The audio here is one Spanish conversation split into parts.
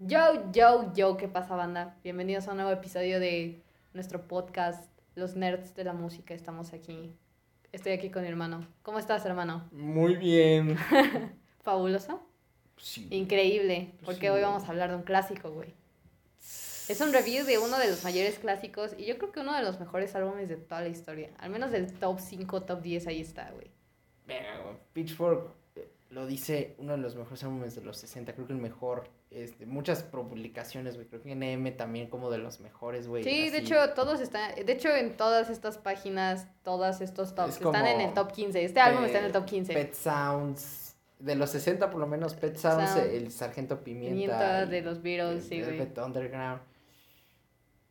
Yo, yo, yo, ¿qué pasa, banda? Bienvenidos a un nuevo episodio de nuestro podcast, Los Nerds de la Música. Estamos aquí. Estoy aquí con mi hermano. ¿Cómo estás, hermano? Muy bien. ¿Fabuloso? Sí. Increíble, porque Sí. hoy vamos a hablar de un clásico, güey. Es un review de uno de los mayores clásicos y yo creo que uno de los mejores álbumes de toda la historia. Al menos del top 5, top 10, ahí está, güey. Venga, güey, Pitchfork eh, lo dice uno de los mejores álbumes de los 60, creo que el mejor. Este, muchas publicaciones, güey. Creo que NM también como de los mejores, güey. Sí, de hecho, todos están, de hecho, en todas estas páginas, todos estos tops Es están en el top 15. Este álbum está en el top 15. Pet Sounds. De los 60 por lo menos, Pet Sounds, Sound. el Sargento Pimienta. De los Beatles, sí, el güey. Velvet Underground.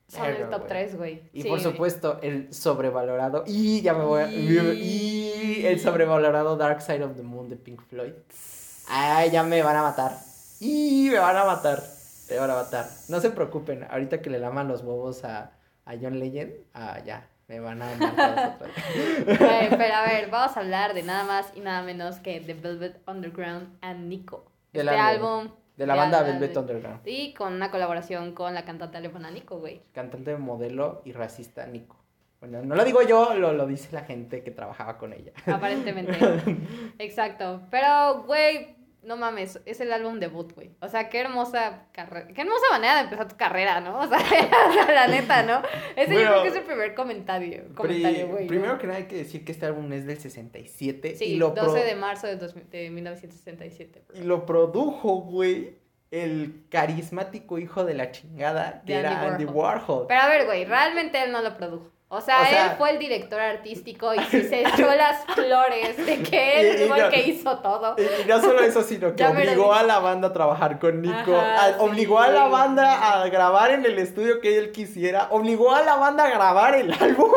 Son el Verga, top güey. 3, güey. Y Sí, por supuesto, el sobrevalorado. Y ya me voy a. Y- Y el sobrevalorado Dark Side of the Moon de Pink Floyd. Ay, ya me van a matar. Y me van a matar. Me van a matar. No se preocupen, ahorita que le laman los huevos a, a John Legend, ah, ya, me van a matar. Güey, pero a ver, vamos a hablar de nada más y nada menos que The Velvet Underground and Nico. Del este álbum. álbum. De la banda Velvet Underground. Y con una colaboración con la cantante alemana Nico, güey. Cantante, modelo y racista Nico. Bueno, no lo digo yo, lo, lo dice la gente que trabajaba con ella. Aparentemente. Exacto. Pero, güey, no mames, es el álbum debut, güey. O sea, qué hermosa carrera, qué hermosa manera de empezar tu carrera, ¿no? O sea, la neta, ¿no? Ese yo Bueno, creo que es el primer comentario, comentario, primero que nada hay que decir que este álbum es del 67 Sí, y lo, 12 pro- de marzo de, 2000 de 1967. bro. y lo produjo, güey, el carismático hijo de la chingada que De era Andy Andy Warhol. Pero a ver, güey, realmente él no lo produjo. O sea, O sea- él fue el director artístico y sí se echó las flores de que él fue el que hizo todo. Y no solo eso, sino que obligó a la banda a trabajar con Nico, Ajá, a- obligó a la banda a grabar en el estudio que él quisiera, obligó a la banda a grabar el álbum.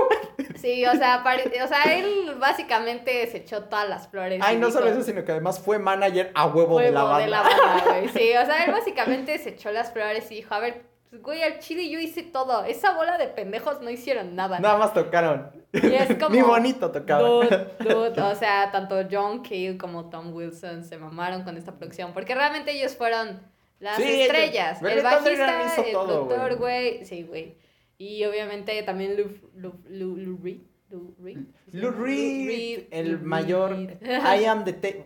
Sí, o sea, pare- o sea, él básicamente se echó todas las flores. Ay, no solo eso, sino que además fue manager a huevo, de la "Huevo banda. banda, güey. Sí, o sea, él básicamente se echó las flores y dijo, a ver, güey, al chile yo hice todo. Esa bola de pendejos no hicieron nada. Nada más tocaron. Y es como... Ni bonito tocaban. Dude, dude, o sea, tanto John Cale como Tom Wilson se mamaron con esta producción, porque realmente ellos fueron las Sí, ellos- estrellas. El bajista, el todo, productor, güey. Sí, güey. Y obviamente también Lou, Lou, Lou, Lou Reed. Lou Reed. Lou Reed, el mayor. I am the.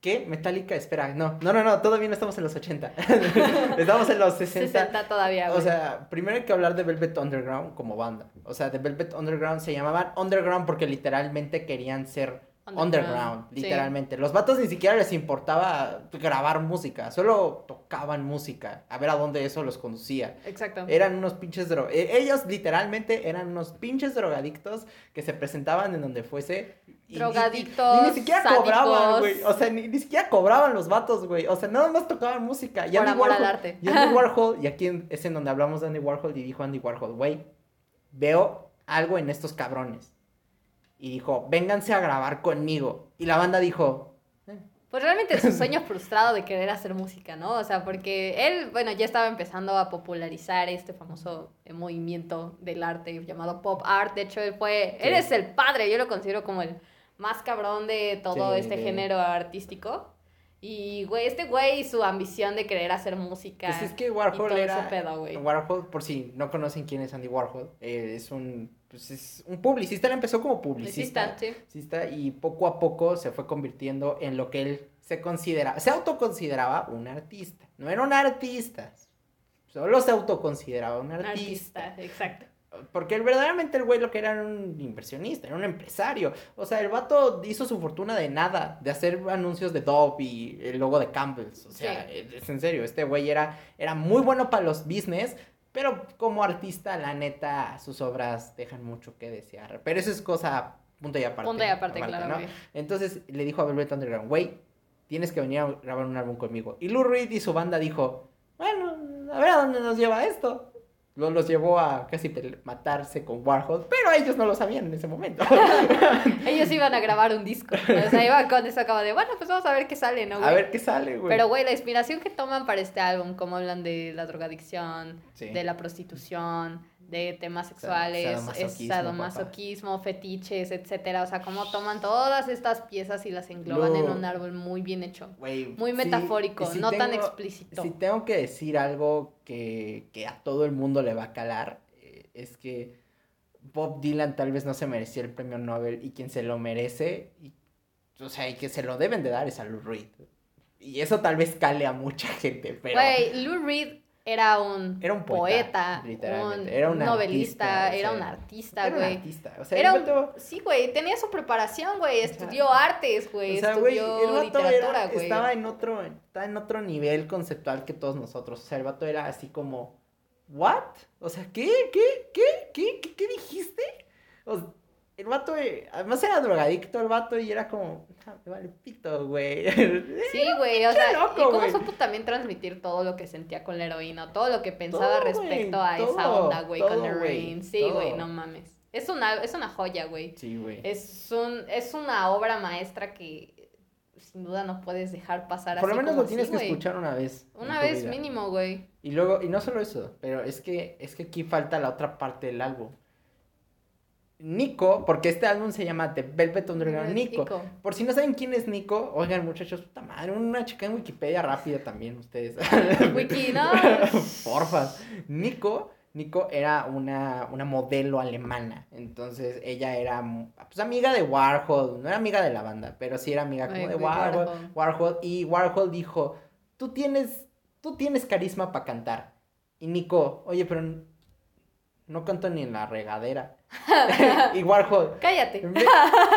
¿Qué? Metallica, espera, no, no, no, no, todavía no estamos en los 80. estamos en los 60. 60 todavía, güey. O sea, primero hay que hablar de Velvet Underground como banda. O sea, de Velvet Underground se llamaban Underground porque literalmente querían ser Underground, underground, sí. literalmente. Los vatos ni siquiera les importaba grabar música, solo tocaban música, a ver a dónde eso los conducía. Exacto. Eran unos pinches dro... eh, Ellos literalmente eran unos pinches drogadictos que se presentaban en donde fuese. Drogadictos, Y, ni siquiera sádicos. cobraban, güey. O sea, ni, ni siquiera cobraban los vatos, güey. O sea, nada más tocaban música. Y Por Andy amor al Warhol- arte. Y Andy Warhol, y aquí en- es en donde hablamos de Andy Warhol, y dijo Andy Warhol, güey, veo algo en estos cabrones. Y dijo, vénganse a grabar conmigo. Y la banda dijo, Pues realmente su sueño frustrado de querer hacer música, ¿no? O sea, porque él, bueno, ya estaba empezando a popularizar este famoso eh, movimiento del arte llamado pop art. De hecho, él fue, él Sí. es el padre, yo lo considero como el más cabrón de todo Sí, este de- género artístico. Y, güey, este güey y su ambición de querer hacer música. Pues es que Warhol era. pedo, güey. Warhol, por si no conocen quién es Andy Warhol, eh, es un. Pues es un publicista, él empezó como publicista. sí. publicista, Y poco a poco se fue convirtiendo en lo que él se considera. Se autoconsideraba un artista. No era un artista. Solo se autoconsideraba un Un artista. artista, exacto. Porque él, verdaderamente el güey lo que era era un inversionista, era un empresario. O sea, el vato hizo su fortuna de nada, de hacer anuncios de Dove y el logo de Campbell's. O sea, es en serio, este güey era, era muy bueno para los business, pero como artista, la neta, sus obras dejan mucho que desear. Pero eso es cosa punto y aparte. Punto y aparte, claro, ¿no? Entonces le dijo a Velvet Underground, güey, tienes que venir a grabar un álbum conmigo. Y Lou Reed y su banda dijo, bueno, a ver a dónde nos lleva esto. Lo- Los llevó a casi matarse con Warhol, pero ellos no lo sabían en ese momento. Ellos iban a grabar un disco. O sea, iban con eso acaba de, bueno, pues vamos a ver qué sale, ¿no, güey? a ver qué sale, güey. Pero, güey, la inspiración que toman para este álbum, como hablan de la drogadicción, Sí. de la prostitución, de temas sexuales, es sadomasoquismo, sadomasoquismo, fetiches, etcétera. O sea, cómo toman todas estas piezas y las engloban en un árbol muy bien hecho. Muy metafórico, si no tan explícito. Si tengo que decir algo que, que a todo el mundo le va a calar, eh, es que Bob Dylan tal vez no se merecía el premio Nobel y quien se lo merece, y, o sea, y que se lo deben de dar es a Lou Reed. Y eso tal vez cale a mucha gente, pero... Güey, Lou Reed era un, Era un poeta, un Era un novelista, artista, o era sea, un artista, era un güey. artista, o sea, Era el un- vato- Sí, güey, tenía su preparación, güey, sea, estudió artes, güey, O sea, güey, estudió el vato literatura, era- güey. estaba en otro, estaba en otro nivel conceptual que todos nosotros. O sea, el vato era así como, ¿what? O sea, ¿qué? ¿Qué? ¿Qué? ¿Qué? ¿Qué, qué dijiste? O sea, el vato, eh, además era drogadicto el vato y era como, ah, me vale pito, güey. Sí, güey, o sea, loco, y cómo güey. supo también transmitir todo lo que sentía con la heroína, todo lo que pensaba Todo, respecto güey, a esa onda, güey, con todo, güey, Rain. Sí, güey, no mames. Es una, es una joya, güey. Sí, güey. Es un, es una obra maestra que sin duda no puedes dejar pasar Por lo así menos como lo tienes así, que güey. escuchar una vez. Una vez vida. mínimo, güey. Y luego, y no solo eso, pero es que, es que aquí falta la otra parte del álbum. Nico, porque este álbum se llama The Velvet Underground Nico. Nico. Por si no saben quién es Nico, oigan muchachos, puta madre, una chica en Wikipedia rápida también ustedes. Wiki, no. Porfa. Nico, Nico era una, una modelo alemana. Entonces ella era pues, amiga de Warhol. No era amiga de la banda, pero sí era amiga como Ay, de Warhol, Warhol. Warhol. Y Warhol dijo: Tú tienes, tú tienes carisma para cantar. Y Nico, oye, pero no canto ni en la regadera. y Warhol, Cállate. me,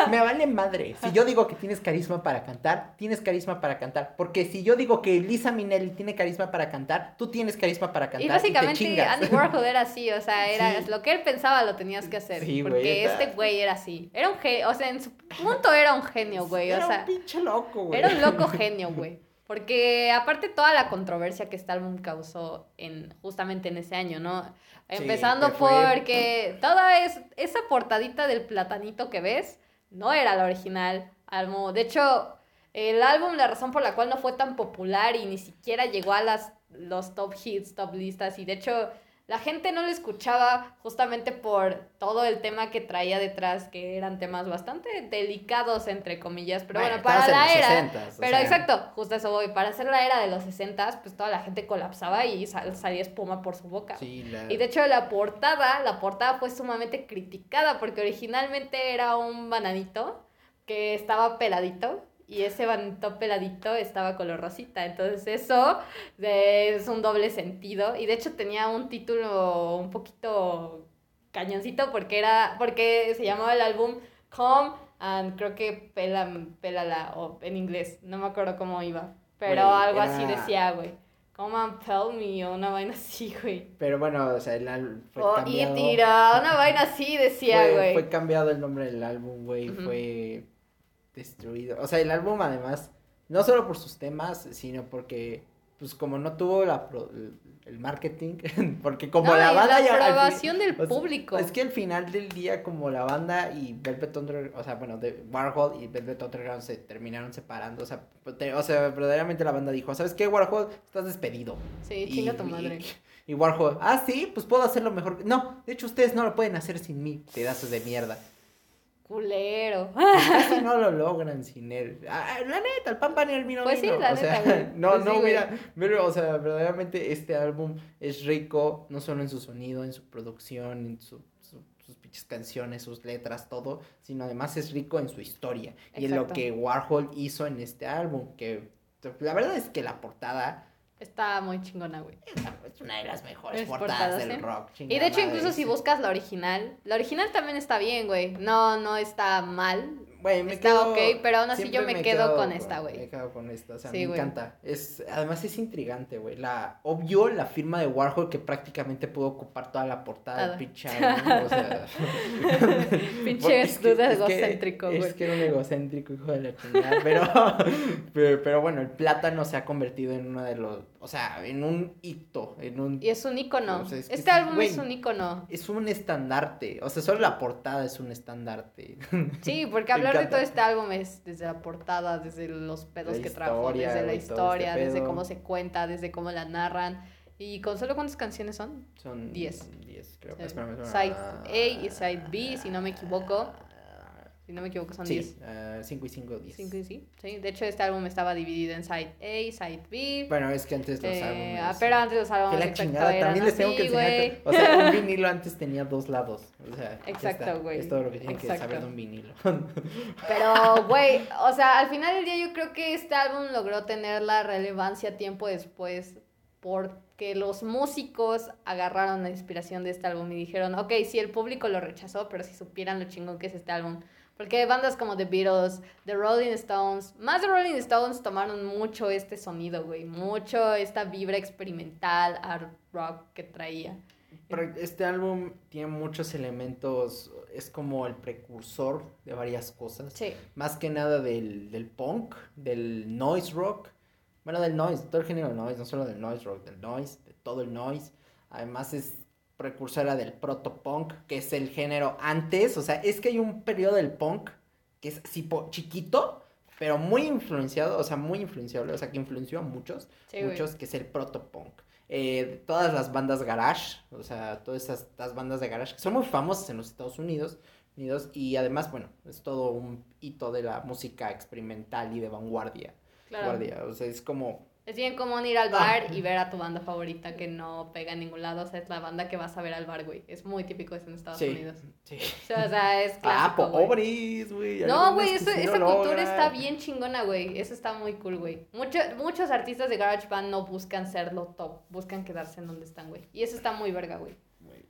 me vale madre. Si yo digo que tienes carisma para cantar, tienes carisma para cantar. Porque si yo digo que Lisa Minnelli tiene carisma para cantar, tú tienes carisma para cantar. Y te básicamente. Andy Warhol era así, o sea, era Sí. lo que él pensaba lo tenías que hacer. Sí, porque este güey era así. Era un genio, o sea, en su punto era un genio, güey. Era o sea, un pinche loco, güey. era un loco genio, güey. Porque aparte toda la controversia que este álbum causó en justamente en ese año, ¿no? Sí, Empezando porque toda es, esa portadita del platanito que ves no era la original álbum. De hecho, el álbum, la razón por la cual no fue tan popular y ni siquiera llegó a las, los top hits, top listas, y de hecho la gente no lo escuchaba justamente por todo el tema que traía detrás, que eran temas bastante delicados, entre comillas, pero bueno, para la era... 60s, o Pero sea, exacto, justo eso voy. Para hacer la era de los 60 pues toda la gente colapsaba y sal- salía espuma por su boca. Sí, la... Y de hecho la portada, la portada fue sumamente criticada porque originalmente era un bananito que estaba peladito y ese bananito peladito estaba color rosita. Entonces eso es un doble sentido y de hecho tenía un título un poquito cañoncito porque era porque se llamaba el álbum Come and creo que pela, pélala o en inglés, no me acuerdo cómo iba, pero algo así decía, güey. Come and tell me o una vaina así, güey. Pero bueno, o sea, el álbum fue O cambiado. y tira, una vaina así decía, güey. fue cambiado el nombre del álbum, güey. Ujú. Fue destruido. O sea, el álbum además, no solo por sus temas, sino porque, pues como no tuvo la pro- el marketing, porque como No, la y banda la aprobación del o sea, público. Es que al final del día, como la banda y Velvet Underground, o sea, bueno, de Warhol y Velvet Underground se terminaron separando, o sea, te- o sea, verdaderamente la banda dijo, ¿sabes qué, Warhol? Estás despedido. Sí, chinga tu madre. Y, y Warhol, ah, sí, pues puedo hacerlo mejor. No, de hecho ustedes no lo pueden hacer sin mí, pedazos de mierda. Culero. Casi no lo logran sin él. Ah, la neta, el pan pan y el vino Pues sí, vino. la o sea, neta, güey. no, Pues no sí, hubiera, pero, o sea, verdaderamente este álbum es rico, no solo en su sonido, en su producción, en su, su- sus pinches canciones, sus letras, todo, sino además es rico en su historia y en lo Exacto. que Warhol hizo en este álbum, que la verdad es que la portada Está muy chingona, güey. es una de las mejores Es portadas portadas, del rock. Y de hecho, incluso madre, si sí. buscas la original, la original también está bien, güey. No, no está mal. Güey, me Está quedo- ok, pero aún así yo me quedo con esta, güey. Me quedo con esta, o sea, Sí, me encanta. Es, además es intrigante, güey. La, obvio la firma de Warhol que prácticamente pudo ocupar toda la portada del pinche álbum, o sea. Pinche Es duda egocéntrico, güey. Es que era un egocéntrico, hijo de la chingada. Pero, pero, pero bueno, el plátano se ha convertido en uno de los, o sea, en un hito, en un... Y es un icono. O sea, es que este álbum es un icono. Es un estandarte, o sea, solo la portada es un estandarte. Sí, porque Me hablar de todo este álbum es desde la portada, desde los pedos La que trajo, desde la este historia, desde pedo. cómo se cuenta, desde cómo la narran. ¿Y con solo cuántas canciones son? Son Diez. 10, creo. Eh, Espérame, espérame. Side A y Side B, si no me equivoco. Si no me equivoco, son 10. Sí, 5 y 5, 10. 5 y sí, sí. De hecho, este álbum estaba dividido en Side A, Side B. Bueno, es que antes los eh, álbumes. ah, pero antes los Que álbumes la exacto, chingada, también les tengo que enseñar. que- O sea, un vinilo antes tenía dos lados. O sea, Exacto, güey. Es todo lo que tienen que saber de un vinilo. Pero, güey, o sea, al final del día yo creo que este álbum logró tener la relevancia tiempo después porque los músicos agarraron la inspiración de este álbum y dijeron, ok, sí, el público lo rechazó, pero si supieran lo chingón que es este álbum. Porque bandas como The Beatles, The Rolling Stones, más de Rolling Stones tomaron mucho este sonido, güey, mucho esta vibra experimental, art rock que traía. Pero este álbum tiene muchos elementos. Es como el precursor de varias cosas. Sí, Más que nada del, del punk, del noise rock. Bueno, del noise, todo el género del noise, no solo del noise rock, del noise, de todo el noise. Además es precursora del proto punk, que es el género antes. O sea, es que hay un periodo del punk que es así po- chiquito, pero muy influenciado, o sea, muy influenciable, o sea, que influenció a muchos, sí, güey. muchos, que es el proto punk. Eh, todas las bandas garage, o sea, todas esas, estas bandas de garage que son muy famosas en los Estados Unidos, Unidos y además, bueno, es todo un hito de la música experimental y de vanguardia. Claro. Guardia, o sea, es como Es bien común ir al bar y ver a tu banda favorita que no pega en ningún lado. O sea, es la banda que vas a ver al bar, güey. Es muy típico eso en Estados sí, Unidos. sí. O sea, o sea, es Ah, clásico, güey. pobres, güey. No, güey, esa cultura está bien chingona, güey. Eso está muy cool, güey. Mucho- muchos artistas de Garage Band no buscan ser lo top, buscan quedarse en donde están, güey. Y eso está muy verga, güey. Güey.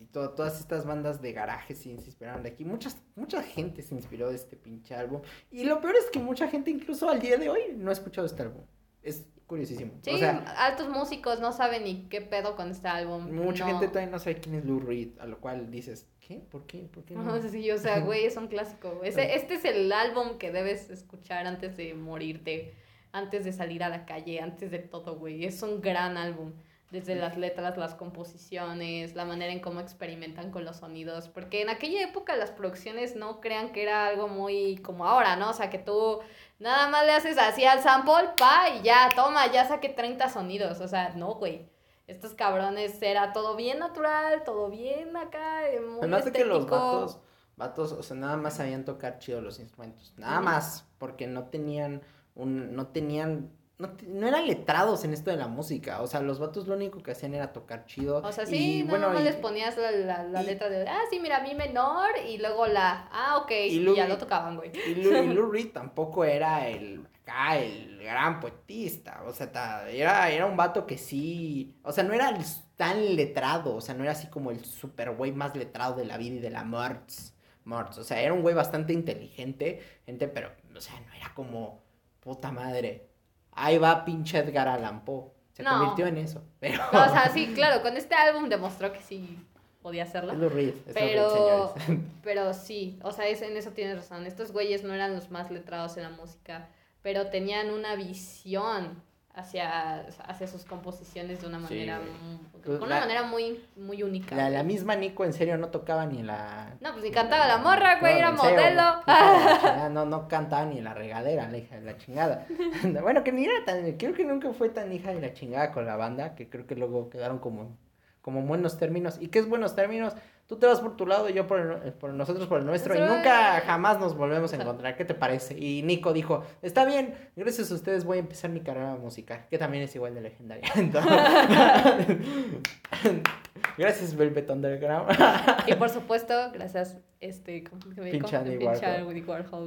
Y to- todas estas bandas de garaje sí se inspiraron de aquí. Muchas, mucha gente se inspiró de este pinche álbum. Y lo peor es que mucha gente, incluso al día de hoy, no ha escuchado este álbum. Es curiosísimo. Sí, o sea, altos músicos no saben ni qué pedo con este álbum. mucha no. gente todavía no sabe quién es Lou Reed. A lo cual dices, ¿qué? ¿Por qué? ¿Por qué no? No, sí, o sea, güey, es un clásico. Ese- este es el álbum que debes escuchar antes de morirte, antes de salir a la calle, antes de todo, güey. Es un gran álbum. Desde las letras, las composiciones, la manera en cómo experimentan con los sonidos. Porque en aquella época las producciones no crean que era algo muy como ahora, ¿no? O sea, que tú nada más le haces así al sample, pa, y ya, toma, ya saqué 30 sonidos. O sea, no, güey. Estos cabrones era todo bien natural, todo bien acá, muy Además de que los estético. vatos, vatos, o sea, nada más sabían tocar chido los instrumentos. Nada más, porque no tenían un, no tenían, no, no eran letrados en esto de la música. O sea, los vatos lo único que hacían era tocar chido. O sea, sí, y, no, bueno, y- les ponías la, la, la y- letra de, ah, sí, mira, mi menor, y luego la, ah, ok, y, ya lo tocaban, güey. Y Lou, Lou Reed tampoco era el, acá, el gran poetista, o sea, ta- era, era un vato que sí, o sea, no era tan letrado, o sea, no era así como el super güey más letrado de la vida y de la Mertz, o sea, era un güey bastante inteligente, gente, pero, o sea, no era como, puta madre, ahí va pinche Edgar Allan Poe, se No. convirtió en eso, pero... No, o sea, sí, claro, con este álbum demostró que sí podía hacerlo. Es Reed, es Reed, Pero, pero sí, o sea, es, en eso tienes razón. Estos güeyes no eran los más letrados en la música, pero tenían una visión hacia, hacia sus composiciones de una manera, güey. mu- Pues con la- una manera muy, muy única. La, la misma Nico en serio no tocaba ni la... No, pues ni cantaba la morra, güey, No, era serio, modelo. No, no cantaba ni la regadera, la hija de la chingada. bueno, que ni era tan, creo que nunca fue tan hija de la chingada con la banda, que creo que luego quedaron como, como buenos términos. ¿Y qué es buenos términos? Tú te vas por tu lado y yo por, el- por nosotros por el nuestro y nunca jamás nos volvemos a encontrar. ¿Qué te parece? Y Nico dijo, está bien, gracias a ustedes voy a empezar mi carrera musical, que también es igual de legendaria. Entonces- gracias Velvet Underground. Y por supuesto, gracias, este, ¿cómo se me? Pinche Andy Warhol.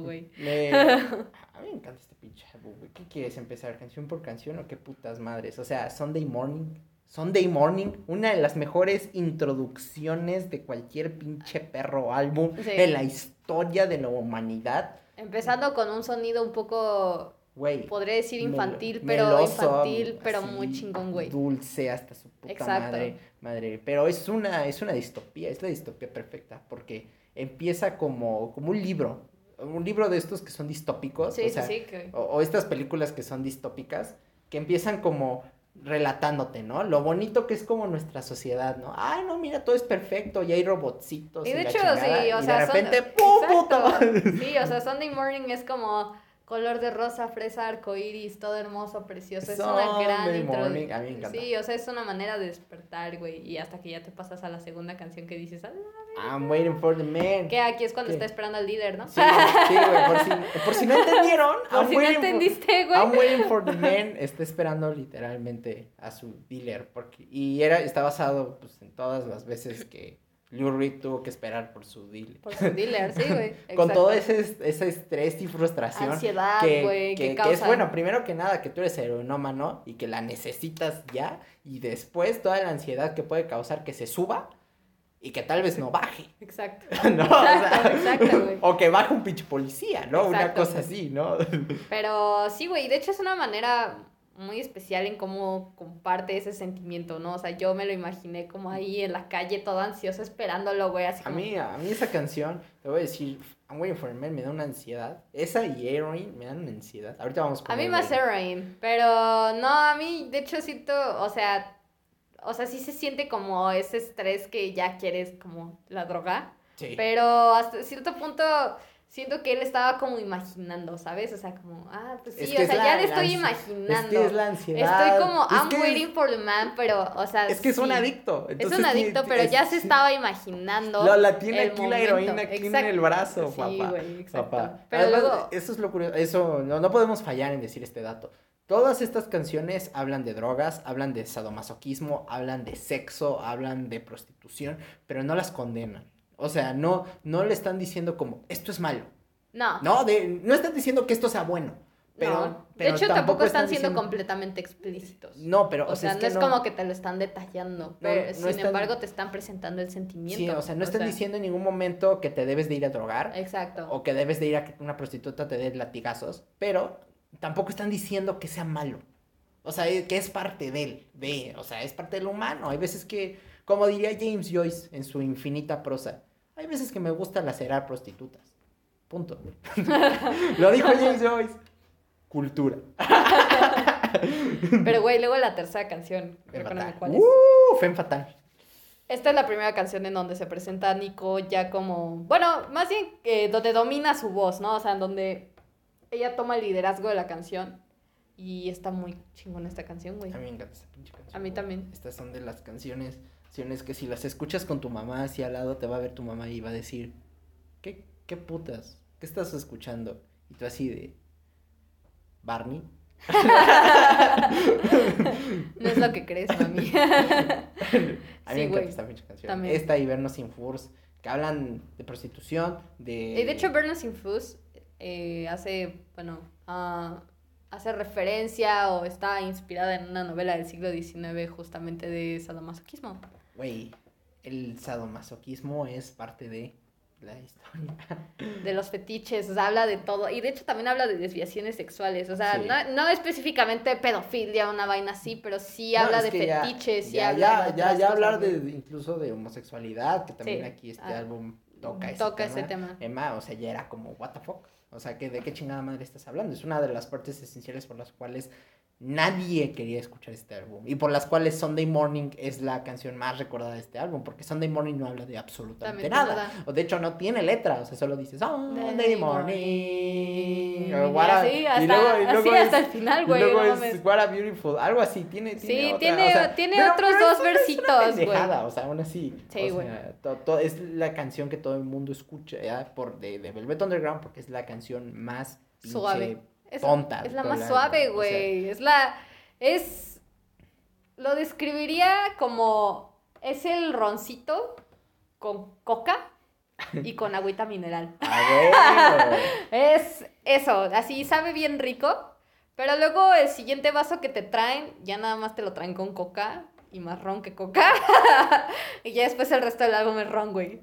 Güey. Me- A mí me encanta este pinche güey. ¿Qué quieres empezar? ¿Canción por canción o qué putas madres? O sea, Sunday Morning. Sunday Morning, una de las mejores introducciones de cualquier pinche perro álbum Sí. en la historia de la humanidad. Empezando con un sonido un poco, Güey. podría decir infantil, pero meloso, infantil, pero así, muy chingón, güey. Dulce hasta su puta Exacto. madre, madre. Pero es una, es una distopía, es la distopía perfecta, porque empieza como, como un libro. Un libro de estos que son distópicos. Sí, o sí, sea, sí. que- o, o estas películas que son distópicas, que empiezan como relatándote, ¿no? Lo bonito que es como nuestra sociedad, ¿no? Ay, no, mira, todo es perfecto y hay robotcitos. Y de la hecho, chingada, sí, o y sea, de son- repente, ¡pum! Exacto. puta madre! Sí, o sea, Sunday Morning es como color de rosa, fresa, arcoíris, todo hermoso, precioso. Es una gran a mí me encanta. Sí, o sea, es una manera de despertar, güey. Y hasta que ya te pasas a la segunda canción que dices, "Ah", I'm waiting for the man. que aquí es cuando ¿Qué? está esperando al líder, ¿no? Sí, sí, güey, por si, por si no entendieron. Por I'm si no for- entendiste, güey. I'm waiting for the man está esperando literalmente a su dealer. Porque, y era, está basado pues, en todas las veces que Lou Reed tuvo que esperar por su dealer. Por su dealer, sí, güey. Con todo ese, ese estrés y frustración. Ansiedad, que, güey, que, que que es bueno, primero que nada, que tú eres heroinómano y que la necesitas ya. Y después toda la ansiedad que puede causar que se suba y que tal vez no baje. Exacto. ¿no? Exacto, exacto, güey. o que baje un pinche policía, ¿no? Una cosa güey. así, ¿no? Pero sí, güey, de hecho es una manera muy especial en cómo comparte ese sentimiento, ¿no? O sea, yo me lo imaginé como ahí en la calle, todo ansioso, esperándolo, güey, así A como... mí, a mí esa canción, te voy a decir, I'm waiting for me da una ansiedad. Esa y Heroin me dan una ansiedad. Ahorita vamos con A mí más Heroin, pero no, a mí de hecho siento, o sea, o sea, sí se siente como ese estrés que ya quieres como la droga, Sí. pero hasta cierto punto siento que él estaba como imaginando, ¿sabes? O sea, como, ah, pues sí, Es o que sea, la- ya le la estoy imaginando. Es que es la ansiedad. Estoy como, Es I'm que es- waiting for the man, pero, o sea, Es que es un adicto. Es un adicto, pero ya se estaba imaginando. La, la tiene aquí la momento. heroína, aquí en el brazo, Sí, papá. güey, exacto. papá. Pero Además, luego- Eso es lo curioso. Eso, no, no podemos fallar en decir este dato. Todas estas canciones hablan de drogas, hablan de sadomasoquismo, hablan de sexo, hablan de prostitución, pero no las condenan. O sea, no, no le están diciendo como, esto es malo. No. No, de, no están diciendo que esto sea bueno. Pero, no. De hecho, tampoco están siendo diciendo- completamente explícitos. No, pero, O, sea, es no es como que te lo están detallando, pero no sin están- embargo te están presentando el sentimiento. Sí, o sea, no están sea, diciendo en ningún momento que te debes de ir a drogar. Exacto. o que debes de ir a que una prostituta te dé latigazos, pero tampoco están diciendo que sea malo. O sea, que es parte de él, de, o sea, es parte del humano. Hay veces que, como diría James Joyce en su infinita prosa, hay veces que me gusta lacerar prostitutas. Punto. Lo dijo James Joyce. Cultura. Pero, güey, luego la tercera canción. Recuérdame fatal. cuál es. Uh, Femme fatal. Esta es la primera canción en donde se presenta a Nico ya como. Bueno, más bien eh, donde domina su voz, ¿no? O sea, en donde ella toma el liderazgo de la canción. Y está muy chingona esta canción, güey. A mí me encanta esa pinche canción. A mí güey. también. Estas son de las canciones, canciones que si las escuchas con tu mamá así al lado, te va a ver tu mamá y va a decir, ¿qué, qué putas? ¿Qué estás escuchando? Y tú así de, Barney. No es lo que crees, mami. A mí Sí, me encanta esta canción. También. Esta y Vernos sin Furs, que hablan de prostitución, de... Y de hecho, Burns Infuse eh, hace, bueno, ah, hace referencia o está inspirada en una novela del siglo XIX justamente de sadomasoquismo. Güey, el sadomasoquismo es parte de la historia. de los fetiches, o sea, habla de todo. Y de hecho también habla de desviaciones sexuales. O sea, Sí. no, no específicamente pedofilia, una vaina así, pero sí habla de que ya- fetiches, sí ya, habla ya, de ya, hablar de, incluso de homosexualidad, que también Sí. aquí este Ah. álbum toca ese Toca tema. ese tema. Emma, o sea, ya era como, what the fuck. O sea, que ¿de qué chingada madre estás hablando? Es una de las partes esenciales por las cuales nadie quería escuchar este álbum. Y por las cuales Sunday Morning es la canción más recordada de este álbum. Porque Sunday Morning no habla de absolutamente También nada. O de hecho no tiene letra. O sea, solo dice Sunday Morning. Y o what a- así, y hasta, luego- y así luego hasta es- el final, y güey. luego no es. What a Beautiful. Algo así. Tiene, tiene Sí, otra, tiene- o sea, tiene pero- otros pero dos es- es versitos, güey. O sea, aún así. Sí, o güey. sea, to- to- es la canción que todo el mundo escucha ya, por de, de Velvet Underground porque es la canción más Suave. Es, tonta. es de la más suave, álbum, o sea, güey. es la. Es. Lo describiría como. Es el roncito con coca y con agüita mineral. Es eso, así sabe bien rico. Pero luego el siguiente vaso que te traen, ya nada más te lo traen con coca y más ron que coca. y ya después el resto del álbum es ron, güey.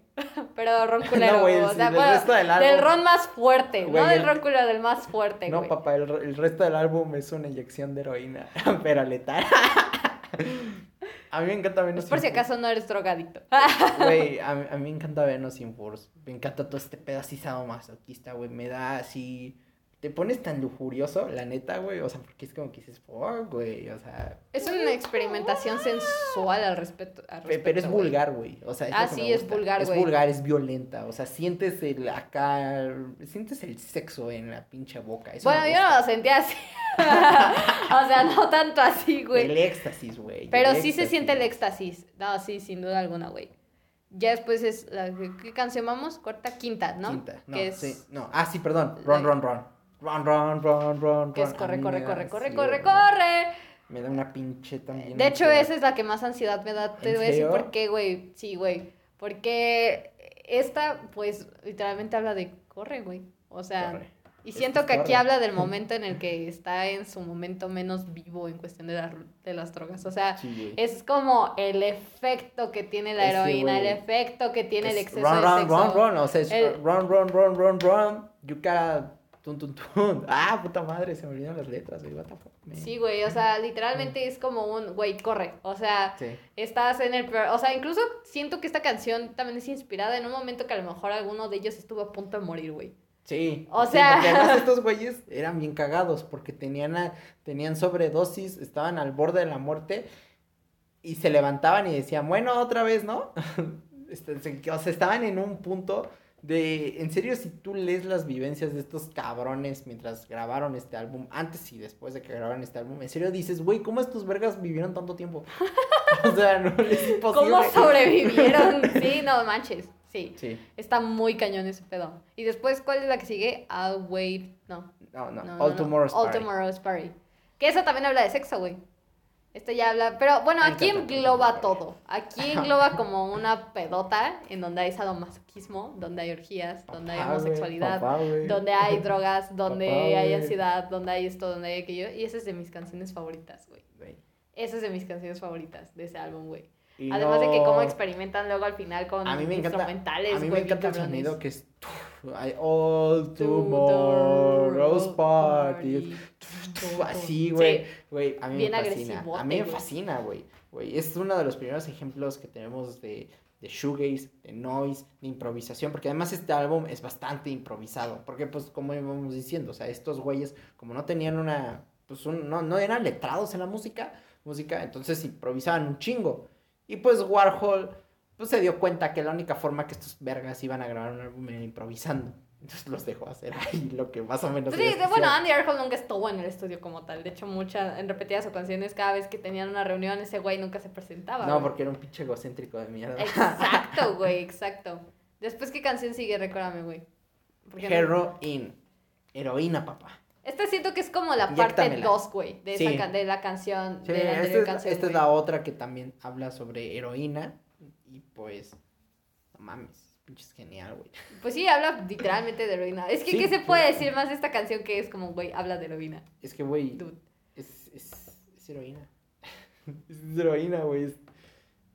Pero ron culero, No, güey, o sí, sea, del bueno, resto del álbum- del ron más fuerte, Güey, no del el- ron culero, del más fuerte, No, güey. papá, el, el resto del álbum es una inyección de heroína, pero letal. a mí me encanta vernos Es por si acaso no eres drogadicto. Force. Güey, a, mí- a mí me encanta vernos sin Force. Me encanta todo este pedacizado masoquista, güey. Me da así te pones tan lujurioso, la neta, güey. O sea, porque es como que dices, fuck, güey. O sea. Es una experimentación sensual al respecto. al pe- respecto, pero es güey. vulgar, güey. O sea, Ah, sí, es gusta. vulgar, Es güey. vulgar, es violenta. O sea, sientes el acá. Sientes el sexo en la pinche boca. Eso Bueno, yo no lo sentía así. o sea, no tanto así, El güey. éxtasis, güey. Pero el sí se siente el éxtasis. No, sí, sin duda alguna, güey. Ya después es. La, ¿Qué canción vamos? Cuarta, quinta, ¿no? Quinta. No, que es, sí. No. Ah, sí, perdón. Run, La- run, run. Run, run, run, run, que es run. Corre, corre, corre, corre, corre, corre. Me da una pinche también. De hecho, esa es la que más ansiedad me da. Te ¿En voy a decir por qué, güey. Sí, güey. Porque esta, pues, literalmente habla de corre, güey. O sea, Corre. y siento que aquí habla del momento en el que está en su momento menos vivo en cuestión de, la- de las drogas. O sea, Sí, es como el efecto que tiene la Ese, heroína, el efecto que tiene el Es exceso run, de run, sexo. Run, run, o sea, es El- run, run, run, run, run, you gotta, tun, tun, tun. Ah, puta madre, se me olvidaron las letras, güey, what the fuck, man. Sí, güey, o sea, literalmente es como un, güey, corre. O sea, Sí. estás en el peor. O sea, incluso siento que esta canción también es inspirada en un momento que a lo mejor alguno de ellos estuvo a punto de morir, güey. Sí. O sí, sea- porque además estos güeyes eran bien cagados porque tenían, a- tenían sobredosis, estaban al borde de la muerte y se levantaban y decían, bueno, otra vez, ¿no? Este, o sea, estaban en un punto de, en serio, si tú lees las vivencias de estos cabrones mientras grabaron este álbum, antes y después de que grabaron este álbum, en serio dices, güey, ¿cómo estos vergas vivieron tanto tiempo? o sea, no es imposible. ¿Cómo sobrevivieron? Sí, no manches. Sí. Sí, Está muy cañón ese pedo. Y después, ¿cuál es la que sigue? I'll wait. No. no, no, no, All no. Tomorrow's All Party. Tomorrow's Party. Que esa también habla de sexo, güey. Esto ya habla. Pero bueno, aquí engloba todo. Aquí engloba como una pedota en donde hay sadomasoquismo, donde hay orgías, donde hay Papá, homosexualidad, papá, donde hay drogas, donde Papá, hay ansiedad, donde hay esto, donde hay aquello. Y esa es de mis canciones favoritas, güey. Esa es de mis canciones favoritas de ese álbum, güey. Además de que cómo experimentan luego al final con A mí me instrumentales, a mí me encanta el sonido que es I all tomorrow's Así, güey. Güey, a mí Bien me fascina. A mí me fascina, güey. Güey, es uno de los primeros ejemplos que tenemos de, de shoegaze, de noise, de improvisación, porque además este álbum es bastante improvisado, porque pues como íbamos diciendo, o sea, estos güeyes como no tenían una, pues un- no, no eran letrados en la música, música, entonces improvisaban un chingo. Y pues Warhol pues se dio cuenta que la única forma que estos vergas iban a grabar un álbum era improvisando. Entonces los dejó hacer ahí lo que más o menos Sí, ellos de- bueno. Andy Warhol nunca estuvo en el estudio como tal. De hecho, muchas, en repetidas ocasiones, cada vez que tenían una reunión, ese güey nunca se presentaba. No, güey. porque era un pinche egocéntrico de mierda. Exacto, güey, exacto. Después, ¿qué canción sigue? Recuérdame, güey. Heroin. Heroína, papá. Esta siento que es como la parte Inyéctamela. 2, güey, de, esa Sí. de la canción, Sí, de la esta, es, canción. esta es la otra que también habla sobre heroína. Y pues, no mames, pinche es genial, güey. Pues sí, habla literalmente de heroína. Es que, Sí, ¿qué se puede decir más de esta canción que es como, güey, habla de heroína? Es que, güey, es, es, es heroína. es heroína, güey. Es,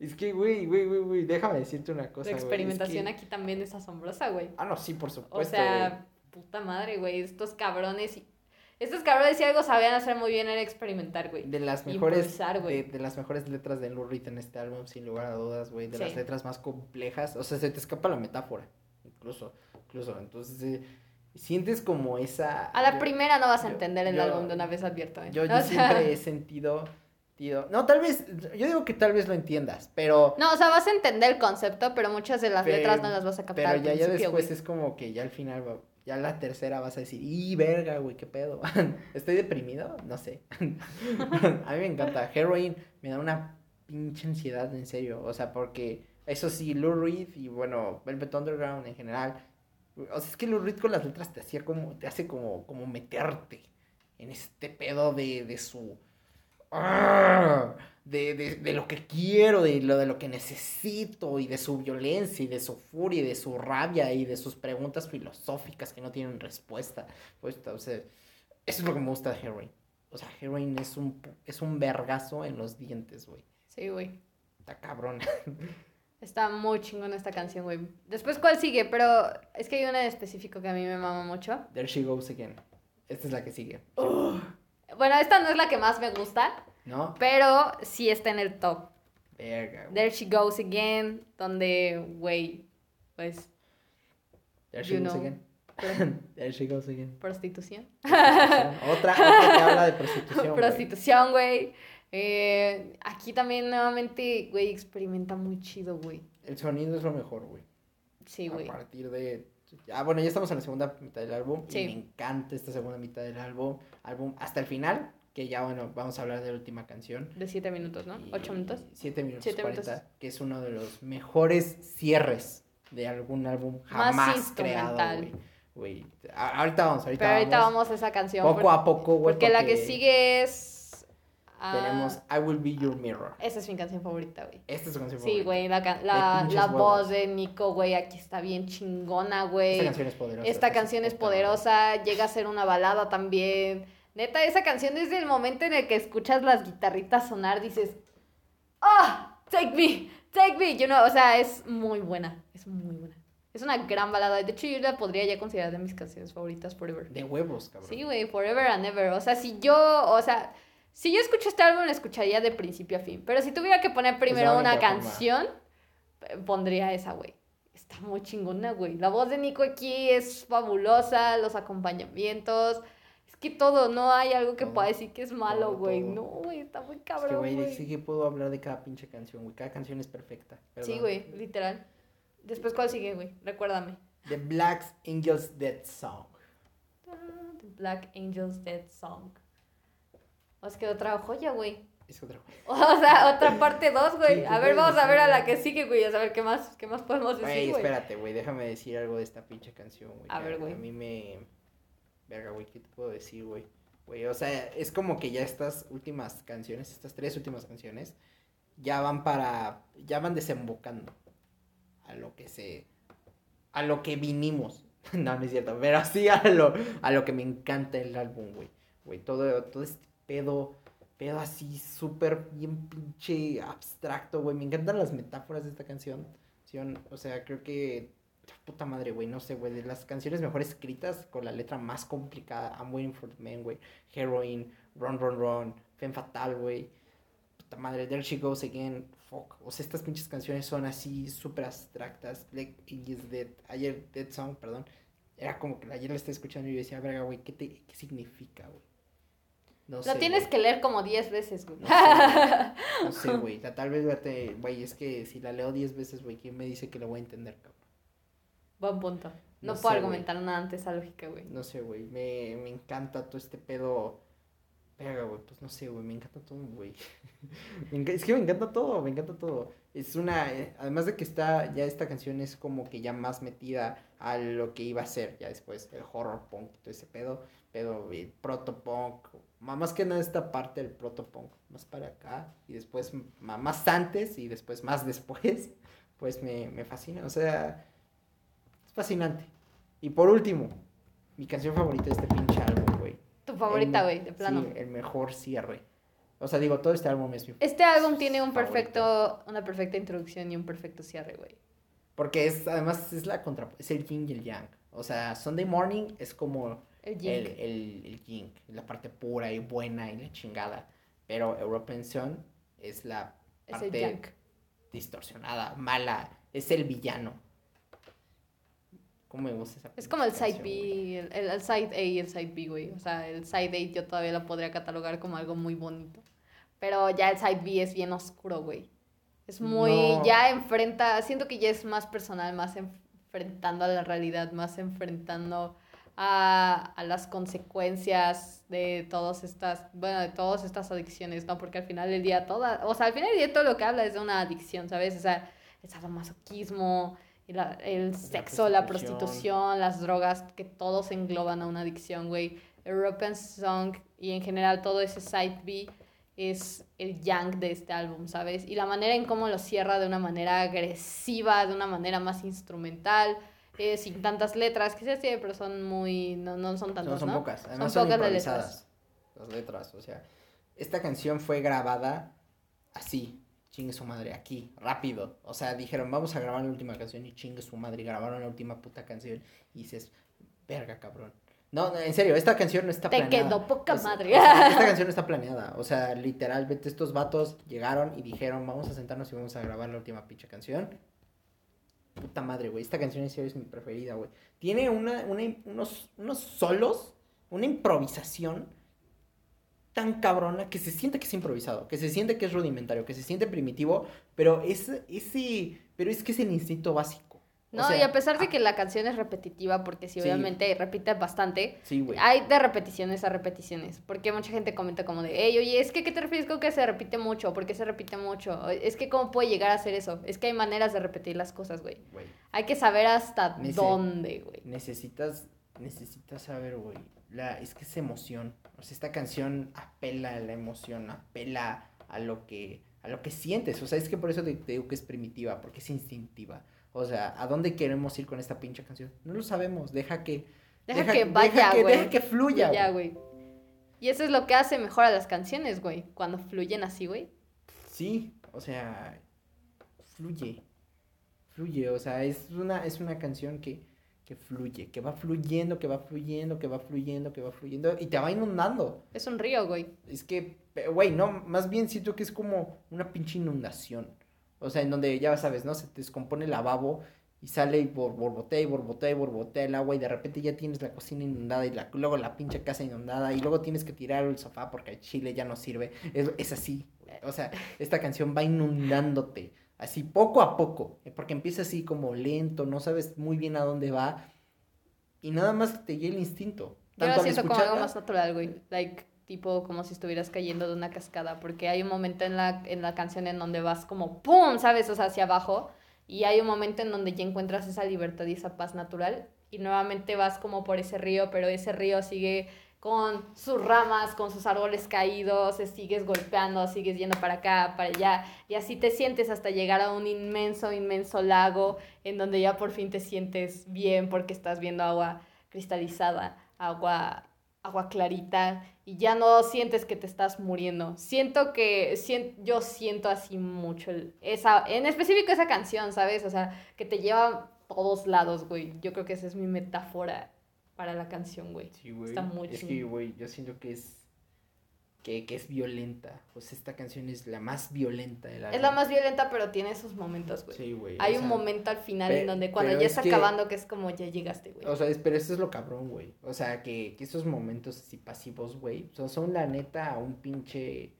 es que, güey, güey, güey, güey, déjame decirte una cosa, La es experimentación que- aquí también es asombrosa, güey. Ah, no, sí, por O supuesto, sea, puta madre, güey. Estos cabrones. Estos cabrones, si algo sabían hacer muy bien, era experimentar, güey. De las mejores, de, de las mejores letras de Lou Reed en este álbum, sin lugar a dudas, güey. De Sí. las letras más complejas. O sea, se te escapa la metáfora, incluso, incluso. Entonces, eh, sientes como esa... A la yo- primera no vas a yo- entender el yo- álbum de una vez advierto, ¿eh? Yo, O sea, siempre he sentido, sentido- No, tal vez, yo digo que tal vez lo entiendas, pero... No, o sea, vas a entender el concepto, pero muchas de las Pero- letras no las vas a captar Pero ya, ya después es como que ya al final, va- ya la tercera vas a decir, ¡y verga, güey, qué pedo! ¿Estoy deprimido? No sé. a mí me encanta. Heroin me da una pinche ansiedad, en serio. O sea, porque eso sí, Lou Reed y bueno, Velvet Underground en general. O sea, es que Lou Reed con las letras te hacía como, te hace como, como meterte en este pedo de, de su. ¡Ah! De, de, de lo que quiero, de lo, de lo que necesito, y de su violencia, y de su furia, y de su rabia, y de sus preguntas filosóficas que no tienen respuesta. Pues, o sea, eso es lo que me gusta de Heroin. O sea, Heroin es un, es un vergazo en los dientes, güey. Sí, güey. Está cabrón. Está muy chingona esta canción, güey. Después, ¿cuál sigue? Pero es que hay una en específico que a mí me mama mucho. There she goes again. Esta es la que sigue. Bueno, esta no es la que más me gusta, ¿No? pero sí está en el top. Verga. There She Goes Again, donde, güey, pues, There she goes know. again. There she goes again. Prostitución. Otra, otra que habla de prostitución. Prostitución, güey. Eh, aquí también nuevamente, güey, experimenta muy chido, güey. El sonido es lo mejor, güey. Sí, güey. A partir de. Ah, bueno, ya estamos en la segunda mitad del álbum. Sí. Y me encanta esta segunda mitad del álbum. álbum hasta el final. Que ya, bueno, vamos a hablar de la última canción. De siete minutos, ¿no? Ocho minutos. Siete minutos Siete 40, minutos. que es uno de los mejores cierres de algún álbum Más jamás creado, güey. Ahorita vamos, ahorita Pero ahorita vamos. vamos a esa canción. Poco por- a poco, güey. Porque la que sigue es. ah, Tenemos I Will Be Your Mirror. Esa es mi canción favorita, güey. Esta es su canción Sí, favorita. güey, la, la, la voz de Nico, güey, aquí está bien chingona, güey. Esta canción es poderosa. Esta canción es poderosa, llega a ser una balada también. Neta, esa canción desde el momento en el que escuchas las guitarritas sonar, dices, ¡Ah! take me, take me. You know, o sea, es muy buena, es muy buena. Es una gran balada. De hecho, yo la podría ya considerar de mis canciones favoritas forever. De huevos, cabrón. Sí, güey, forever and ever. O sea, si yo, o sea, si yo escucho este álbum, lo escucharía de principio a fin. Pero si tuviera que poner primero la una única forma. canción, eh, pondría esa, güey. Está muy chingona, güey. La voz de Nico aquí es fabulosa, los acompañamientos. Que todo, no hay algo que Todo, pueda decir que es malo, güey. No, güey, está muy Es que, cabrón, güey, sí que puedo hablar de cada pinche canción, güey. Cada canción es perfecta. Sí, güey, literal. Después, ¿cuál sigue, güey? Recuérdame. The Black Angels Dead Song. The Black Angels Dead Song. O es que otra joya, güey. Es otra O sea, otra parte 2, güey. Sí, a ¿qué ver, vamos a ver a la que sigue, güey. A saber qué más, qué más podemos decir, güey. espérate, güey. Déjame decir algo de esta pinche canción, güey. A ver, güey. A mí me. Verga, güey, ¿qué te puedo decir, güey? Güey, o sea, es como que ya estas últimas canciones, estas tres últimas canciones, ya van para. Ya van desembocando a lo que se. A lo que vinimos. no, no es cierto, pero sí a lo, a lo que me encanta el álbum, güey. Güey, todo, todo este pedo. Pedo así súper bien pinche abstracto, güey. Me encantan las metáforas de esta canción. O sea, creo que. Puta madre, güey. No sé, güey. De las canciones mejor escritas con la letra más complicada. I'm waiting for the man, güey. Heroin, Run, Run, Run. Femme Fatal, güey. Puta madre, There She Goes Again. Fuck. O sea, estas pinches canciones son así súper abstractas. Black Ages Dead. Ayer, Dead Song, perdón. Era como que ayer la estaba escuchando y yo decía, verga, güey, ¿qué, te- ¿qué significa, güey? No Lo tienes que leer como 10 veces, güey. No sé, güey. No sé, Tal vez, güey, es que si la leo 10 veces, güey, ¿quién me dice que lo voy a entender, cabrón? Buen punto. No, No puedo sé, argumentar nada ante esa lógica, güey. No sé, güey. Me, me encanta todo este pedo. Verga, güey, pues no sé, güey. Me encanta todo, güey. Es que me encanta todo, me encanta todo. Es una. eh, además de que está. Ya esta canción es como que ya más metida a lo que iba a ser ya después. El horror punk, todo ese pedo. Pedo, el proto punk. Más que nada esta parte del proto punk. Más para acá. Y después más antes y después más después. Pues me, me fascina. O sea. Fascinante. Y por último, mi canción favorita de este pinche álbum, güey. Tu favorita, El- güey, de plano. Sí, el mejor cierre. O sea, digo, todo este álbum es mi Este álbum tiene un favorito. perfecto, una perfecta introducción y un perfecto cierre, güey. Porque es, además, es la contra... Es el yin y el yang. O sea, Sunday Morning es como El el, Jink. el, el yin. La parte pura y buena y la chingada. Pero European Sun es la Es el parte distorsionada, mala. Es el villano. ¿Cómo me gusta esa Es como el side? B, el, el- el side A y el side B, güey. O sea, el side A yo todavía lo podría catalogar como algo muy bonito. Pero ya el side B es bien oscuro, güey. Es muy, No. ya enfrenta, siento que ya es más personal, más enfrentando a la realidad, más enfrentando a, a las consecuencias de todas estas, bueno, de todas estas adicciones, ¿no? Porque al final del día toda, o sea, al final del día todo lo que habla es de una adicción, ¿sabes? O sea, el sadomasoquismo, la- el sexo, la prostitución. prostitución, las drogas, que todos engloban a una adicción, güey. European Song y en general todo ese side B es el yang de este álbum, ¿sabes? Y la manera en cómo lo cierra de una manera agresiva, de una manera más instrumental, eh, sin tantas letras, que sí tiene, pero son muy, no, no son tantas, No, son ¿no? pocas. Además son, pocas las improvisadas. Las letras, o sea. Esta canción fue grabada así. Chingue su madre, aquí, rápido. O sea, dijeron, vamos a grabar la última canción y chingue su madre. Y grabaron la última puta canción. Y dices, verga, cabrón. No, no, en serio, esta canción no está Te planeada. quedó poca O sea, madre. o sea, esta canción no está planeada. O sea, literalmente estos vatos llegaron y dijeron, vamos a sentarnos y vamos a grabar la última pinche canción. puta madre, güey. Esta canción en serio es mi preferida, güey. Tiene una, una, unos, unos solos, una improvisación tan cabrona que se siente que es improvisado, que se siente que es rudimentario, que se siente primitivo, pero es, ese, pero es que es el instinto básico. No, y a pesar de que la canción es repetitiva, porque sí, obviamente repite bastante, sí, hay de repeticiones a repeticiones. Porque mucha gente comenta como de, hey, oye, es que ¿qué te refieres con que se repite mucho? ¿Por qué se repite mucho? Es que ¿cómo puede llegar a hacer eso? Es que hay maneras de repetir las cosas, güey. Hay que saber hasta dónde, güey. Necesitas, necesitas saber, güey. La, es que es emoción. O sea, esta canción apela a la emoción, apela a lo que, a lo que sientes. O sea, es que por eso te digo que es primitiva, porque es instintiva. O sea, ¿a dónde queremos ir con esta pinche canción? No lo sabemos, deja que... Deja, que vaya, güey. Deja, que fluya, güey. Y eso es lo que hace mejor a las canciones, güey. Cuando fluyen así, güey. Sí, o sea, fluye. Fluye, o sea, es una, es una canción que, que fluye, que va fluyendo, que va fluyendo, que va fluyendo, que va fluyendo y te va inundando. Es un río, güey. Es que, güey, no, más bien siento que es como una pinche inundación. O sea, en donde ya sabes, ¿no? Se te descompone el lavabo y sale y borbotea y borbotea y borbotea el agua y de repente ya tienes la cocina inundada y la, luego la pinche casa inundada y luego tienes que tirar el sofá porque el chile ya no sirve. Es, es así. O sea, esta canción va inundándote así poco a poco, porque empieza así como lento, no sabes muy bien a dónde va y nada más te llega el instinto. Yo lo siento como algo más natural, güey. Like, tipo como si estuvieras cayendo de una cascada, porque hay un momento en la, en la canción en donde vas como ¡pum! ¿sabes? O sea, hacia abajo, y hay un momento en donde ya encuentras esa libertad y esa paz natural, y nuevamente vas como por ese río, pero ese río sigue con sus ramas, con sus árboles caídos, sigues golpeando, sigues yendo para acá, para allá, y así te sientes hasta llegar a un inmenso, inmenso lago, en donde ya por fin te sientes bien porque estás viendo agua cristalizada, agua agua clarita y ya no sientes que te estás muriendo. Siento que yo siento así mucho esa en específico esa canción, ¿sabes? O sea, que te lleva a todos lados, güey. Yo creo que esa es mi metáfora para la canción, güey. Sí, güey. Está muy Es que, güey, yo siento que es que, que, es violenta. Pues esta canción es la más violenta de la Es la más violenta, pero tiene esos momentos, güey. Sí, güey. Hay un momento al final en donde cuando ya está acabando que es como ya llegaste, güey. O sea, pero eso es lo cabrón, güey. O sea, que, que esos momentos así pasivos, güey, son, son la neta un pinche...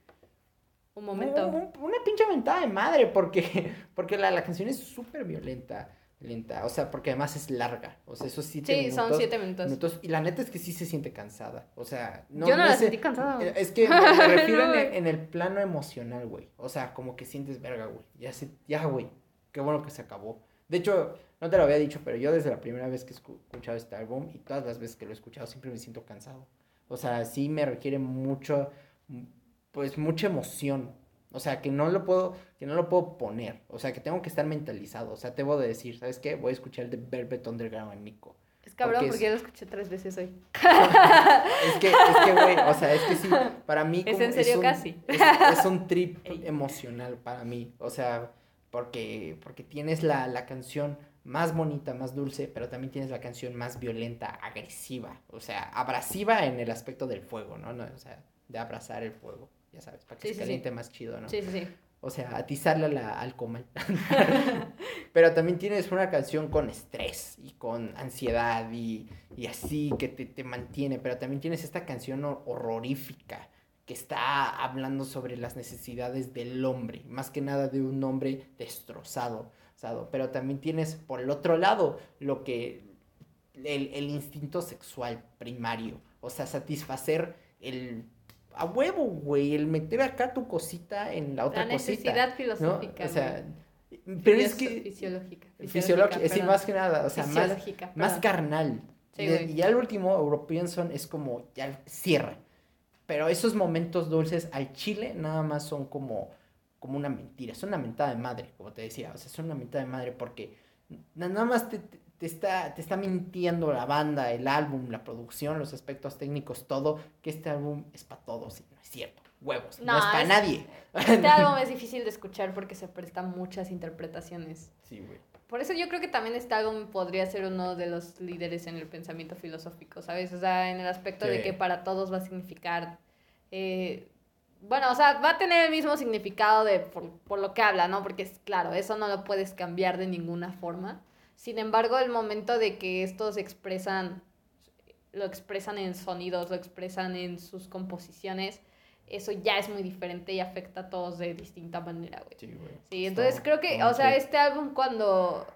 Un momento. una pinche mentada de madre, porque, porque la, la canción es súper violenta lenta. O sea, porque además es larga. O sea, esos siete sí, son siete minutos. Y la neta es que sí se siente cansada. O sea, no. Yo no, la sentí cansada. Eh, es que me refiero en, el, plano emocional, güey. O sea, como que sientes verga, güey. Ya, se, ya, güey. Qué bueno que se acabó. De hecho, no te lo había dicho, pero yo desde la primera vez que he escuchado este álbum y todas las veces que lo he escuchado siempre me siento cansado. O sea, sí me requiere mucho, pues mucha emoción o sea, que no lo puedo, que no lo puedo poner. O sea, que tengo que estar mentalizado. O sea, te voy a decir, ¿sabes qué? Voy a escuchar el de Velvet Underground en Nico. Es cabrón porque, yo lo escuché tres veces hoy. es que, es que, güey, o sea, es que sí, para mí... es en serio casi. Es, un trip emocional para mí. O sea, porque, porque tienes la, la canción más bonita, más dulce, pero también tienes la canción más violenta, agresiva. O sea, abrasiva en el aspecto del fuego, ¿no? no o sea, de abrazar el fuego ya sabes, para que se caliente más chido, ¿no? Sí, sí, sí. O sea, atizarle la, al comal. Pero también tienes una canción con estrés y con ansiedad y, y así que te, te, mantiene. Pero también tienes esta canción horrorífica que está hablando sobre las necesidades del hombre, más que nada de un hombre destrozado. Pero también tienes por el otro lado lo que el, el instinto sexual primario, o sea, satisfacer el a huevo, güey, el meter acá tu cosita en la otra cosita. La necesidad filosófica. O sea, pero es que... Fisiológica. Fisiológica, es más que nada, o sea, más, más carnal. y, ya el último, European Son, es como, ya cierra. Pero esos momentos dulces al chile nada más son como, como una mentira, son una mentada de madre, como te decía, o sea, son una mentada de madre porque nada más te, te está, te está mintiendo la banda, el álbum, la producción, los aspectos técnicos, todo, que este álbum es para todos, y no es cierto. Huevos, no, es para nadie. Este álbum es difícil de escuchar porque se presta muchas interpretaciones. Sí, güey. Por eso yo creo que también este álbum podría ser uno de los líderes en el pensamiento filosófico, ¿sabes? O sea, en el aspecto de que para todos va a significar... Eh, bueno, o sea, va a tener el mismo significado de por, por, lo que habla, ¿no? Porque es claro, eso no lo puedes cambiar de ninguna forma Sin embargo, el momento de que estos expresan, lo expresan en sonidos, lo expresan en sus composiciones, eso ya es muy diferente y afecta a todos de distinta manera, güey. Sí, güey. Sí, entonces creo que, o sea, este álbum cuando,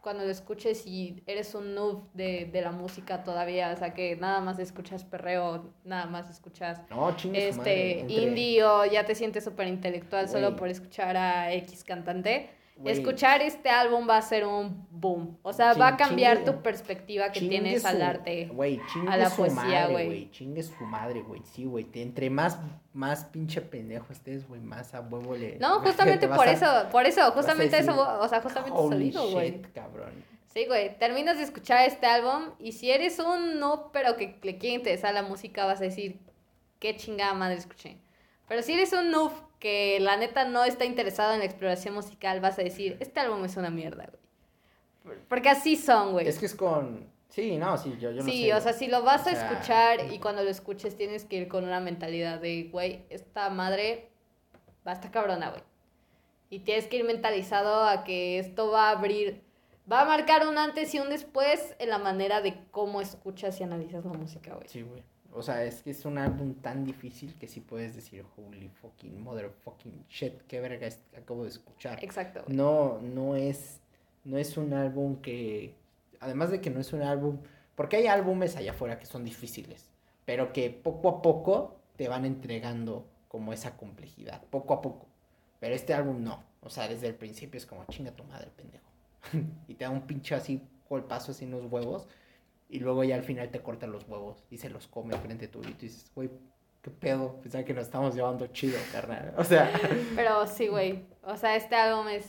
cuando lo escuches y eres un noob de, de la música todavía, o sea, que nada más escuchas perreo, nada más escuchas No, madre, este indie o ya te sientes súper intelectual solo por escuchar a X cantante. Güey. Escuchar este álbum va a ser un boom. O sea, va a cambiar chingue- tu perspectiva que tienes al su- arte. Güey, a la su poesía, güey. Chingue su madre, güey. Sí, güey. Entre más, más pinche pendejo estés, güey, más a huevo le. No, te justamente por a- eso, por eso, justamente decir, eso, o sea, justamente eso Holy digo, güey. cabrón. Sí, güey, terminas de escuchar este álbum y si eres un no, pero que le quiere interesar la música, vas a decir, qué chingada madre escuché. Pero si eres un noob que la neta no está interesado en la exploración musical, vas a decir, este álbum es una mierda, güey. Por- Porque así son, güey. Es que es con. Sí, no, sí, yo, yo lo sí, sé. o sea, si lo vas O a escuchar y cuando lo escuches tienes que ir con una mentalidad de, güey, esta madre va a estar cabrona, güey. Y tienes que ir mentalizado a que esto va a abrir, va a marcar un antes y un después en la manera de cómo escuchas y analizas la música, güey. Sí, güey. O sea, es que es un álbum tan difícil que sí puedes decir, holy fucking motherfucking shit, qué verga es- acabo de escuchar. Exacto. güey. No, no es, no es un álbum que, además de que no es un álbum, porque hay álbumes allá afuera que son difíciles, pero que poco a poco te van entregando como esa complejidad, poco a poco. Pero este álbum no, o sea, desde el principio es como chinga tu madre, pendejo. y te da un pinche así golpazo así en los huevos, y luego ya al final te corta los huevos y se los come frente a tu y tú dices, güey, qué pedo, pensaba que nos estamos llevando chido, carnal. O sea, Pero sí, güey. O sea, este álbum es,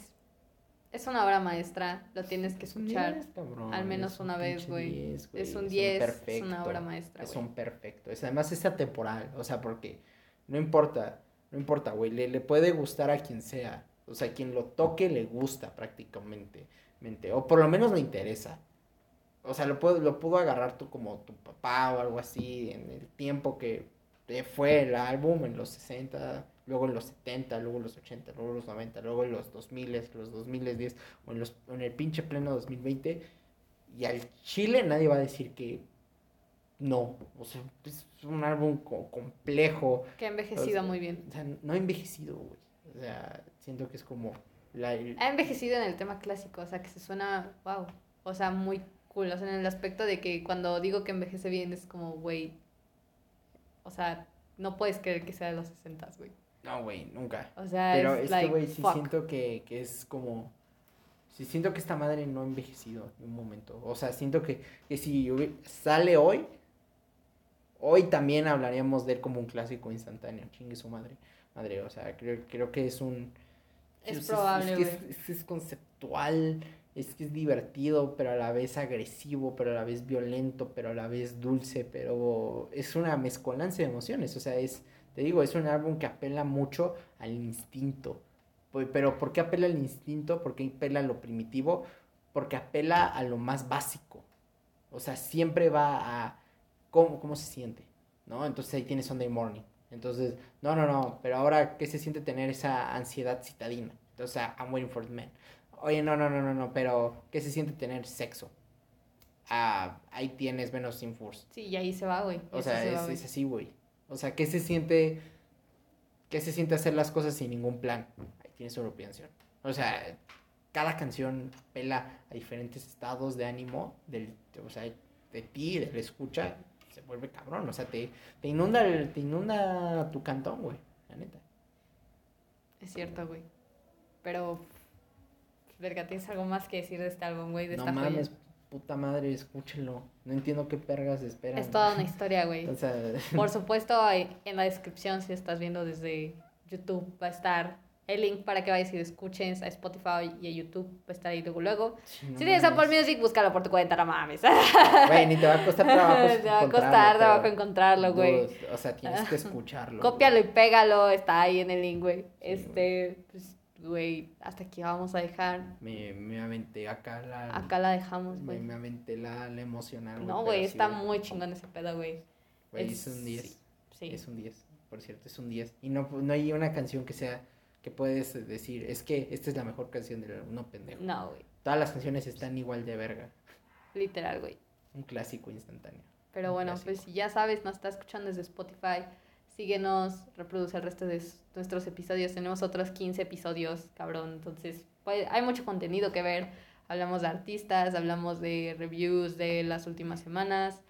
es una obra maestra. Lo tienes que escuchar. 10, cabrón, al menos es un una vez, güey. 10, güey, Es un un 10, es una obra maestra, Es güey. un perfecto. Es, además es atemporal, o sea, porque no importa, no importa, güey, le, le puede gustar a quien sea. O sea, quien lo toque le gusta prácticamente. mente, O por lo menos le interesa. O sea, lo puedo, lo pudo agarrar tú como tu papá o algo así en el tiempo que eh, fue el álbum, en los 60, luego en los 70, luego en los 80, luego en los 90, luego en los 2000, los 2010 o en, los, en el pinche pleno 2020. Y al Chile nadie va a decir que no. O sea, es un álbum co- complejo. Que ha envejecido O sea, muy bien. O sea, no ha envejecido, güey. O sea, siento que es como la... el- Ha envejecido en el tema clásico, o sea, que se suena, wow, o sea, muy cool, o sea, en el aspecto de que cuando digo que envejece bien es como, güey, o sea, no puedes creer que sea de los 60, güey. No, güey, nunca. O sea, Pero es, es like, que, güey, sí fuck. siento que, que es como... Sí siento que esta madre no ha envejecido en un momento. O sea, siento que, que si sale hoy, hoy también hablaríamos de él como un clásico instantáneo. Chingue su madre. Madre, o sea, creo, creo que es un... Es probable, es, es que es conceptual, es que es divertido, pero a la vez agresivo, pero a la vez violento, pero a la vez dulce, pero es una mezcolanza de emociones. O sea, es, te digo, es un álbum que apela mucho al instinto. Pero ¿por qué apela al instinto? ¿Por qué apela a lo primitivo? Porque apela a lo más básico. O sea, siempre va a cómo, cómo se siente, ¿no? Entonces ahí tienes Sunday Morning. Entonces, no, no, no, pero ahora, ¿qué se siente tener esa ansiedad citadina? Entonces, I'm waiting for the man. Oye, no, no, no, no, no, pero ¿qué se siente tener sexo? Ah, ahí tienes Venus in Force. Sí, y ahí se va, güey. O eso sea, se va, es, güey. es así, güey. O sea, ¿qué se siente? ¿Qué se siente hacer las cosas sin ningún plan? Ahí tienes una canción. O sea, cada canción pela a diferentes estados de ánimo del, o sea, de ti, del escucha, se vuelve cabrón. O sea, te, te inunda el- te inunda tu cantón, güey. La neta. Es cierto, güey. Pero, verga, tienes algo más que decir de este álbum, güey, de No esta joya? mames, puta madre, escúchenlo. No entiendo qué pergas esperan. Es toda una historia, güey. O sea, Por supuesto, en la descripción, si estás viendo desde YouTube, va a estar el link para que vayas y lo escuches a Spotify y a YouTube. Va a estar ahí luego, luego. sí, no si tienes Apple. Music, búscalo por tu cuenta, no mames. Güey, ni te va a costar trabajo. Te va a encontrarlo, costar trabajo encontrarlo, güey. O sea, tienes que escucharlo. Cópialo y pégalo, está ahí en el link, güey. Sí, Este, pues, güey, hasta aquí vamos a dejar. Me, me aventé acá la. Acá la dejamos, me, güey. me aventé la, la emocional. No, güey, sí, está muy chingón ese pedo, güey. Güey, es- es un 10. Sí. Es un 10, por cierto, es un 10. Y no, no hay una canción que sea que puedes decir, es que esta es la mejor canción del álbum. No, pendejo. No, güey. Todas las canciones están igual de verga. Literal, güey. Un clásico instantáneo. Pero bueno, clásico. pues si ya sabes, nos está escuchando desde Spotify. Síguenos, reproduce el resto de nuestros episodios. Tenemos otros 15 episodios, cabrón. Entonces, pues, hay mucho contenido que ver. Hablamos de artistas, hablamos de reviews de las últimas semanas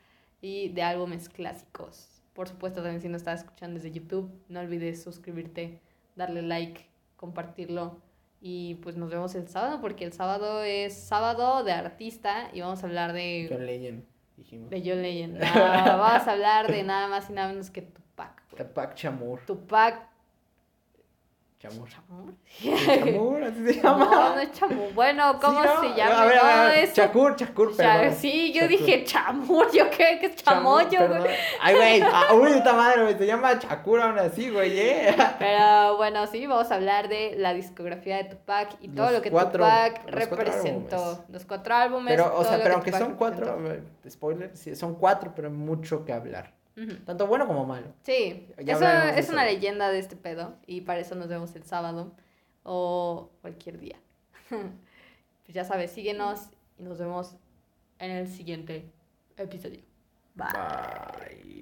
y de álbumes clásicos. Por supuesto, también si nos estás escuchando desde YouTube, no olvides suscribirte, darle like, compartirlo. Y pues nos vemos el sábado, porque el sábado es sábado de artista y vamos a hablar de John Legend, dijimos. de John Legend. No, vamos a hablar de nada más y nada menos que Tupac. Tupac Chamur. Tupac. Chamur. ¿Chamur? Chamur, así se llama. No, no es Chamur. Bueno, ¿cómo Sí, ¿no? se llama? A ver, a ver, es- Chakur, Chakur, Cha- perdón. Sí, yo Chakur. dije Chamur. Yo creo que es chamoyo, Chamur, güey. Ay, güey. ah, Uy, esta madre, güey. Se llama Chakur aún así, güey, eh. Pero bueno, sí, vamos a hablar de la discografía de Tupac y todo Los lo que cuatro- Tupac los cuatro representó. álbumes. Los cuatro álbumes. Pero, o sea, pero que aunque son cuatro, representó. eh, spoiler, sí, son cuatro, pero mucho que hablar. Tanto bueno como malo. Sí, Ya eso es una leyenda de este pedo y para eso nos vemos el sábado o cualquier día. pues ya sabes, síguenos y nos vemos en el siguiente episodio. Bye. Bye.